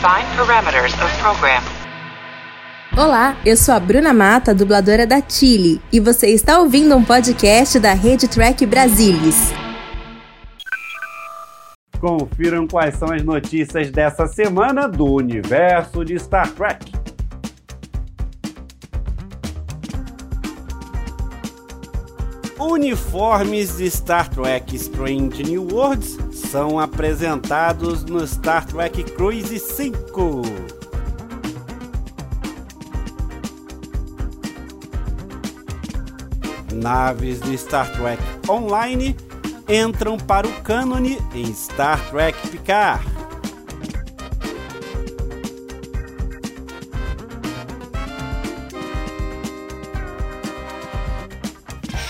Define parameters of program. Olá, eu sou a Bruna Mata, dubladora da Chile, e você está ouvindo um podcast da Rede Track Brasilis. Confiram quais são as notícias dessa semana do universo de Star Trek. Uniformes de Star Trek Strange New Worlds são apresentados no Star Trek Cruise 5. Naves de Star Trek Online entram para o cânone em Star Trek Picard.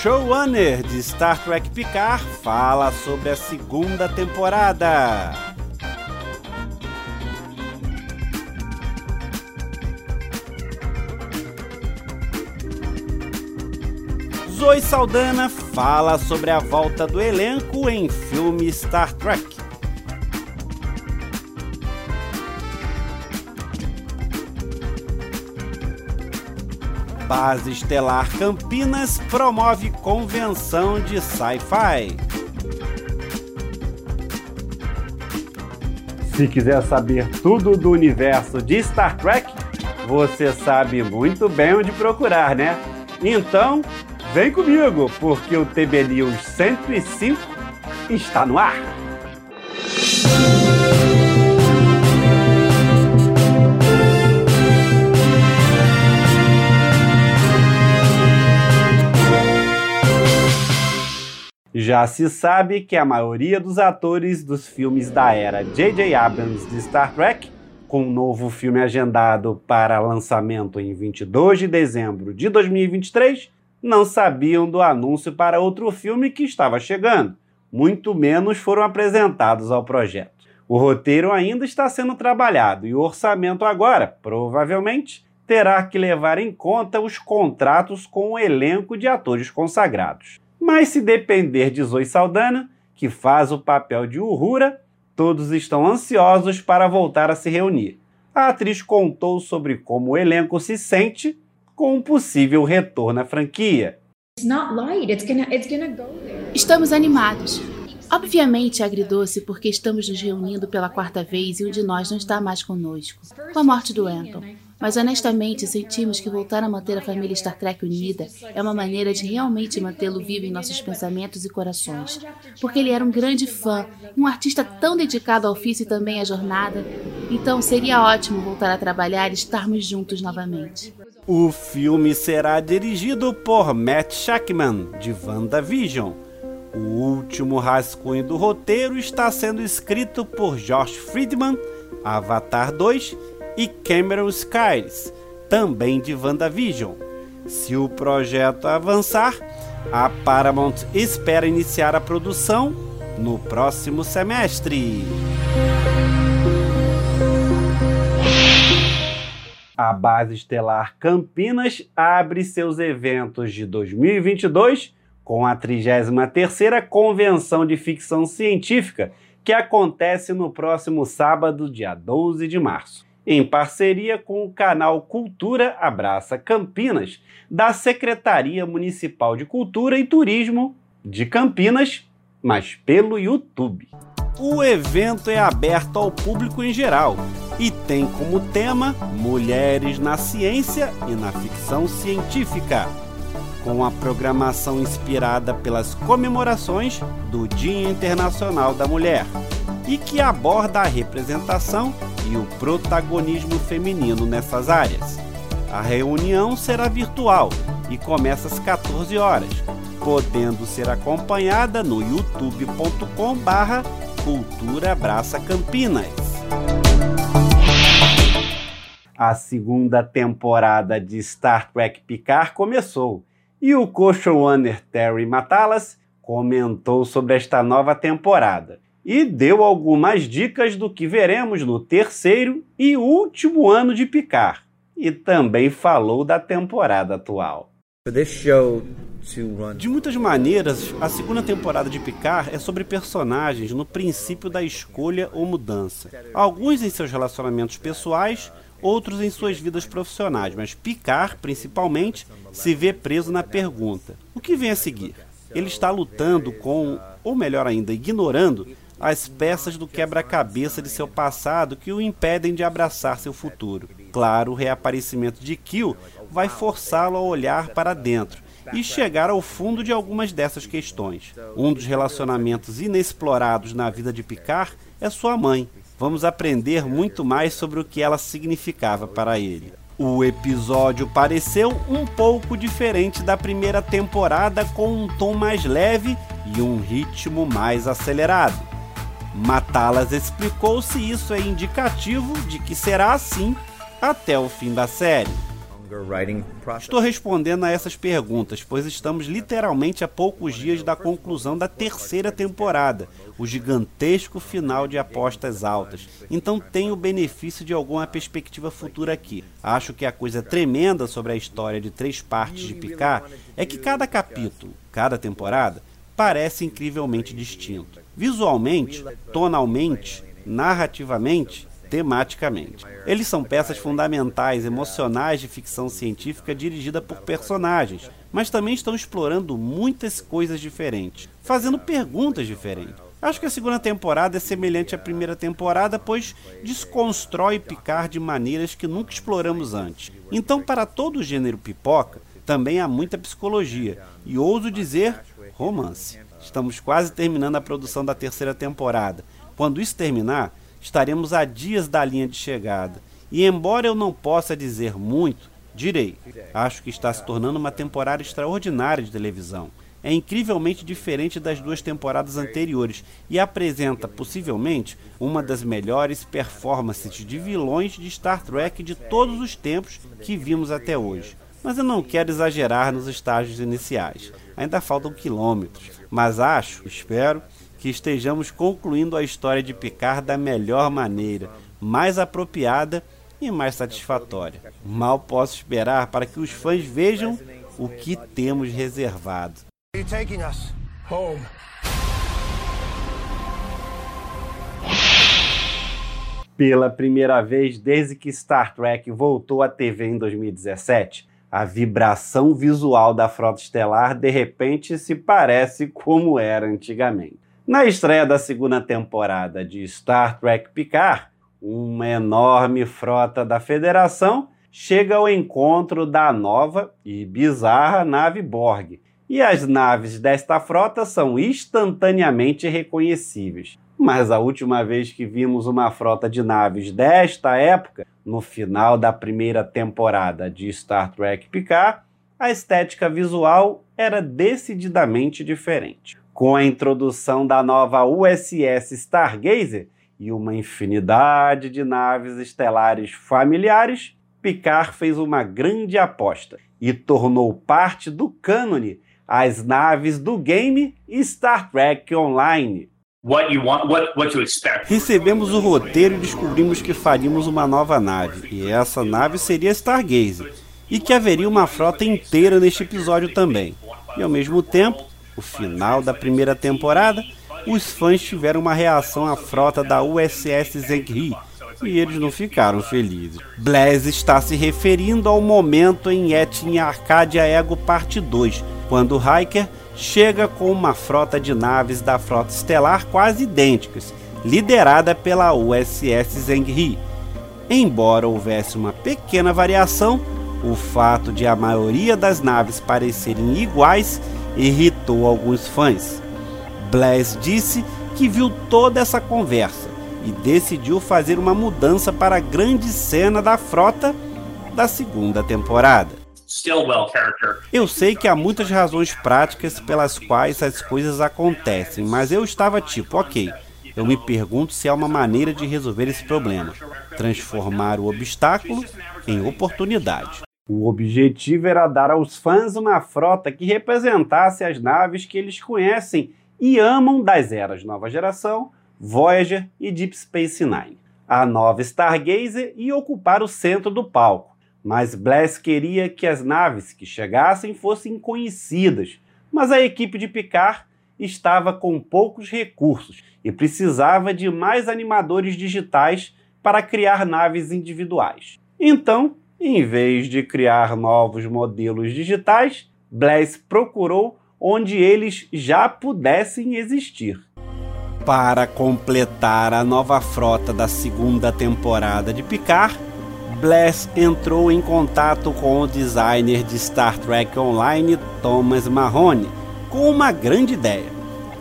Showrunner de Star Trek Picard fala sobre a segunda temporada. Zoe Saldana fala sobre a volta do elenco em filme Star Trek. Base Estelar Campinas promove convenção de sci-fi. Se quiser saber tudo do universo de Star Trek, você sabe muito bem onde procurar, né? Então, vem comigo, porque o TB News 105 está no ar. Já se sabe que a maioria dos atores dos filmes da era J.J. Abrams de Star Trek, com um novo filme agendado para lançamento em 22 de dezembro de 2023, não sabiam do anúncio para outro filme que estava chegando, muito menos foram apresentados ao projeto. O roteiro ainda está sendo trabalhado e o orçamento agora, provavelmente, terá que levar em conta os contratos com o elenco de atores consagrados. Mas se depender de Zoe Saldana, que faz o papel de Uhura, todos estão ansiosos para voltar a se reunir. A atriz contou sobre como o elenco se sente com um possível retorno à franquia. Estamos animados. Obviamente é agridoce porque estamos nos reunindo pela quarta vez e um de nós não está mais conosco, com a morte do Anton. Mas honestamente sentimos que voltar a manter a família Star Trek unida é uma maneira de realmente mantê-lo vivo em nossos pensamentos e corações. Porque ele era um grande fã, um artista tão dedicado ao ofício e também à jornada. Então seria ótimo voltar a trabalhar e estarmos juntos novamente. O filme será dirigido por Matt Shackman, de WandaVision. O último rascunho do roteiro está sendo escrito por Josh Friedman, Avatar 2 e Cameron Skiles, também de WandaVision. Se o projeto avançar, a Paramount espera iniciar a produção no próximo semestre. A Base Estelar Campinas abre seus eventos de 2022 com a 33ª Convenção de Ficção Científica, que acontece no próximo sábado, dia 12 de março em parceria com o canal Cultura Abraça Campinas, da Secretaria Municipal de Cultura e Turismo de Campinas, mas pelo YouTube. O evento é aberto ao público em geral e tem como tema Mulheres na Ciência e na Ficção Científica, com a programação inspirada pelas comemorações do Dia Internacional da Mulher e que aborda a representação e o protagonismo feminino nessas áreas. A reunião será virtual e começa às 14 horas, podendo ser acompanhada no youtube.com/barra Cultura Abraça Campinas. A segunda temporada de Star Trek Picard começou e o co-showrunner Terry Matalas comentou sobre esta nova temporada e deu algumas dicas do que veremos no terceiro e último ano de Picar, e também falou da temporada atual. De muitas maneiras, a segunda temporada de Picard é sobre personagens no princípio da escolha ou mudança. Alguns em seus relacionamentos pessoais, outros em suas vidas profissionais, mas Picard, principalmente, se vê preso na pergunta: o que vem a seguir? Ele está lutando com, ou melhor ainda, ignorando as peças do quebra-cabeça de seu passado que o impedem de abraçar seu futuro. Claro, o reaparecimento de Kill vai forçá-lo a olhar para dentro e chegar ao fundo de algumas dessas questões. Um dos relacionamentos inexplorados na vida de Picard é sua mãe. Vamos aprender muito mais sobre o que ela significava para ele. O episódio pareceu um pouco diferente da primeira temporada, com um tom mais leve e um ritmo mais acelerado. Matalas explicou se isso é indicativo de que será assim até o fim da série. Estou respondendo a essas perguntas, pois estamos literalmente a poucos dias da conclusão da terceira temporada, o gigantesco final de apostas altas. Então tenho o benefício de alguma perspectiva futura aqui. Acho que a coisa tremenda sobre a história de três partes de Picard é que cada capítulo, cada temporada, parece incrivelmente distinto. Visualmente, tonalmente, narrativamente, tematicamente. Eles são peças fundamentais, emocionais de ficção científica dirigida por personagens, mas também estão explorando muitas coisas diferentes, fazendo perguntas diferentes. Acho que a segunda temporada é semelhante à primeira temporada, pois desconstrói Picard de maneiras que nunca exploramos antes. Então, para todo o gênero pipoca, também há muita psicologia e ouso dizer romance. Estamos quase terminando a produção da terceira temporada. Quando isso terminar, estaremos a dias da linha de chegada. E embora eu não possa dizer muito, direi: acho que está se tornando uma temporada extraordinária de televisão. É incrivelmente diferente das duas temporadas anteriores e apresenta, possivelmente, uma das melhores performances de vilões de Star Trek de todos os tempos que vimos até hoje. Mas eu não quero exagerar nos estágios iniciais. Ainda faltam quilômetros, mas acho, espero, que estejamos concluindo a história de Picard da melhor maneira, mais apropriada e mais satisfatória. Mal posso esperar para que os fãs vejam o que temos reservado. Pela primeira vez desde que Star Trek voltou à TV em 2017, a vibração visual da frota estelar de repente se parece como era antigamente. Na estreia da segunda temporada de Star Trek Picard, uma enorme frota da Federação chega ao encontro da nova e bizarra nave Borg. E as naves desta frota são instantaneamente reconhecíveis. Mas a última vez que vimos uma frota de naves desta época, no final da primeira temporada de Star Trek Picard, a estética visual era decididamente diferente. Com a introdução da nova USS Stargazer e uma infinidade de naves estelares familiares, Picard fez uma grande aposta e tornou parte do cânone as naves do game Star Trek Online. What want, what, what Recebemos o roteiro e descobrimos que faríamos uma nova nave, e essa nave seria Stargazer, e que haveria uma frota inteira neste episódio também. E ao mesmo tempo, o final da primeira temporada, os fãs tiveram uma reação à frota da USS Zengri e eles não ficaram felizes. Blaze está se referindo ao momento em Etin Arcadia Ego Parte 2, quando Hiker chega com uma frota de naves da frota estelar quase idênticas, liderada pela USS Zengri. Embora houvesse uma pequena variação, o fato de a maioria das naves parecerem iguais irritou alguns fãs. Blaze disse que viu toda essa conversa e decidiu fazer uma mudança para a grande cena da frota da segunda temporada. Eu sei que há muitas razões práticas pelas quais as coisas acontecem, mas eu estava tipo, ok. Eu me pergunto se há uma maneira de resolver esse problema: transformar o obstáculo em oportunidade. O objetivo era dar aos fãs uma frota que representasse as naves que eles conhecem e amam das eras Nova Geração, Voyager e Deep Space Nine. A nova Stargazer ia ocupar o centro do palco, mas Bless queria que as naves que chegassem fossem conhecidas, mas a equipe de Picard estava com poucos recursos e precisava de mais animadores digitais para criar naves individuais. Então, em vez de criar novos modelos digitais, Bless procurou onde eles já pudessem existir. Para completar a nova frota da segunda temporada de Picard, Bless entrou em contato com o designer de Star Trek Online, Thomas Mahoney, com uma grande ideia: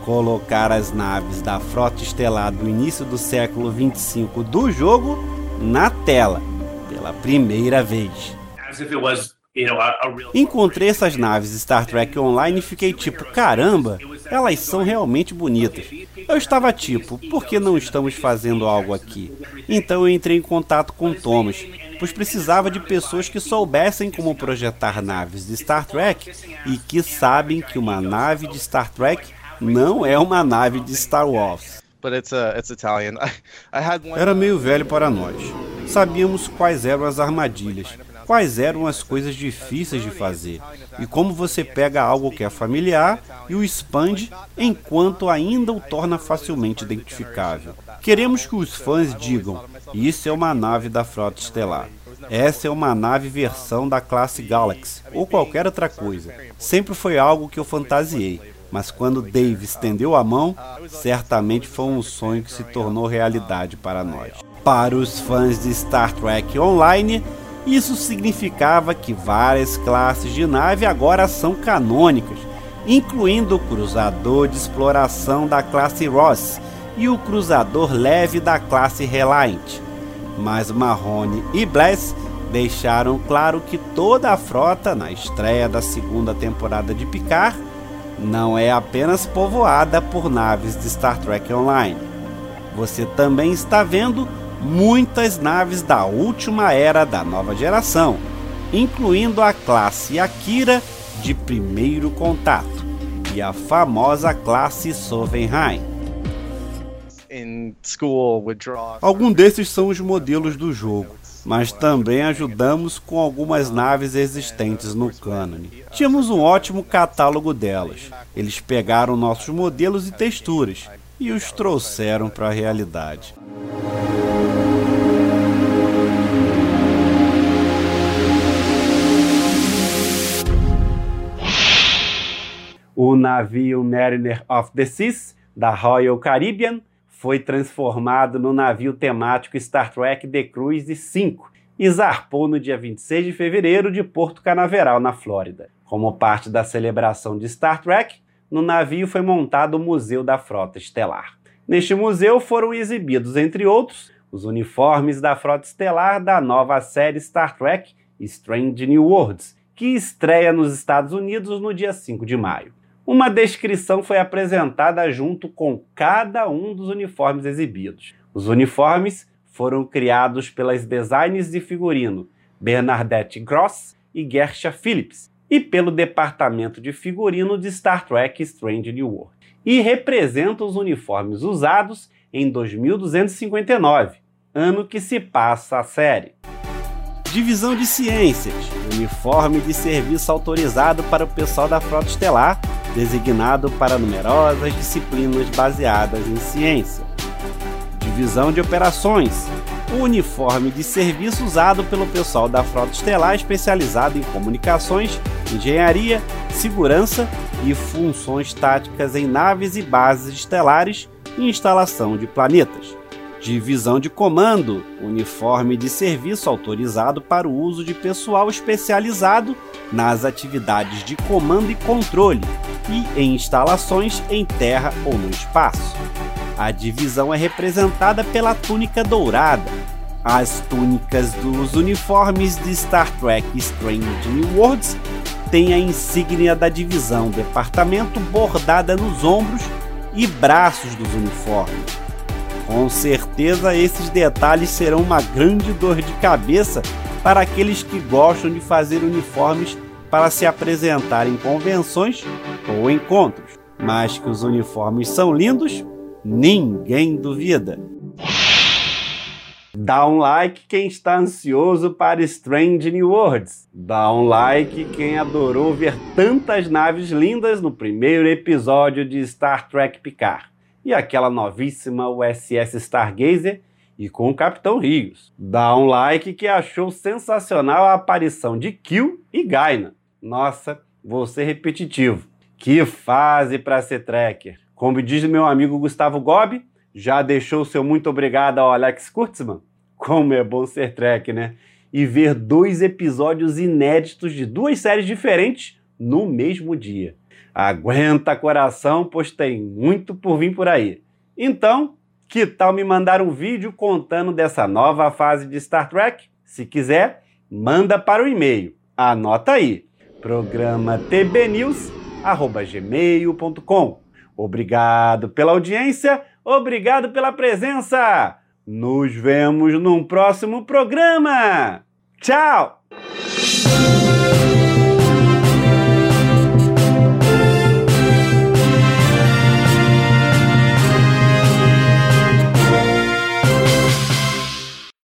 colocar as naves da frota estelar do início do século 25 do jogo na tela, pela primeira vez. Encontrei essas naves Star Trek Online e fiquei tipo, caramba, elas são realmente bonitas. Eu estava tipo, por que não estamos fazendo algo aqui? Então eu entrei em contato com Thomas, pois precisava de pessoas que soubessem como projetar naves de Star Trek e que sabem que uma nave de Star Trek não é uma nave de Star Wars. Era meio velho para nós. Sabíamos quais eram as armadilhas, quais eram as coisas difíceis de fazer e como você pega algo que é familiar e o expande enquanto ainda o torna facilmente identificável. Queremos que os fãs digam: isso é uma nave da Frota Estelar. Essa é uma nave versão da classe Galaxy ou qualquer outra coisa. Sempre foi algo que eu fantasiei mas quando Dave estendeu a mão, certamente foi um sonho que se tornou realidade para nós. Para os fãs de Star Trek Online, isso significava que várias classes de nave agora são canônicas, incluindo o cruzador de exploração da classe Ross e o cruzador leve da classe Reliant. Mas Marrone e Bless deixaram claro que toda a frota, na estreia da segunda temporada de Picard, não é apenas povoada por naves de Star Trek Online. Você também está vendo muitas naves da última era da nova geração, incluindo a classe Akira de primeiro contato e a famosa classe Sovenheim. Alguns desses são os modelos do jogo mas também ajudamos com algumas naves existentes no cânone. Tínhamos um ótimo catálogo delas. Eles pegaram nossos modelos e texturas e os trouxeram para a realidade. O navio Mariner of the Seas, da Royal Caribbean, foi transformado no navio temático Star Trek The Cruise 5 e zarpou no dia 26 de fevereiro de Porto Canaveral, na Flórida. Como parte da celebração de Star Trek, no navio foi montado o Museu da Frota Estelar. Neste museu foram exibidos, entre outros, os uniformes da Frota Estelar da nova série Star Trek Strange New Worlds, que estreia nos Estados Unidos no dia 5 de maio. Uma descrição foi apresentada junto com cada um dos uniformes exibidos. Os uniformes foram criados pelas designers de figurino Bernadette Gross e Gersha Phillips e pelo departamento de figurino de Star Trek Strange New World e representam os uniformes usados em 2259, ano que se passa a série. Divisão de Ciências, uniforme de serviço autorizado para o pessoal da Frota Estelar designado para numerosas disciplinas baseadas em ciência. Divisão de Operações o uniforme de serviço usado pelo pessoal da Frota Estelar especializado em comunicações, engenharia, segurança e funções táticas em naves e bases estelares e instalação de planetas. Divisão de Comando uniforme de serviço autorizado para o uso de pessoal especializado nas atividades de comando e controle e em instalações em terra ou no espaço. A divisão é representada pela túnica dourada. As túnicas dos uniformes de Star Trek Strange New Worlds têm a insígnia da divisão departamento bordada nos ombros e braços dos uniformes. Com certeza esses detalhes serão uma grande dor de cabeça para aqueles que gostam de fazer uniformes para se apresentar em convenções ou encontros. Mas que os uniformes são lindos, ninguém duvida. Dá um like quem está ansioso para Strange New Worlds. Dá um like quem adorou ver tantas naves lindas no primeiro episódio de Star Trek Picard. E aquela novíssima USS Stargazer e com o Capitão Rios. Dá um like que achou sensacional a aparição de Kill e Gaina. Nossa, vou ser repetitivo. Que fase para ser tracker. Como diz meu amigo Gustavo Gobi, já deixou seu muito obrigado ao Alex Kurtzman? Como é bom ser track, né? E ver dois episódios inéditos de duas séries diferentes no mesmo dia. Aguenta coração, pois tem muito por vir por aí. Então, que tal me mandar um vídeo contando dessa nova fase de Star Trek? Se quiser, manda para o e-mail. Anota aí: programa tbnews@gmail.com. Obrigado pela audiência, obrigado pela presença. Nos vemos num próximo programa. Tchau.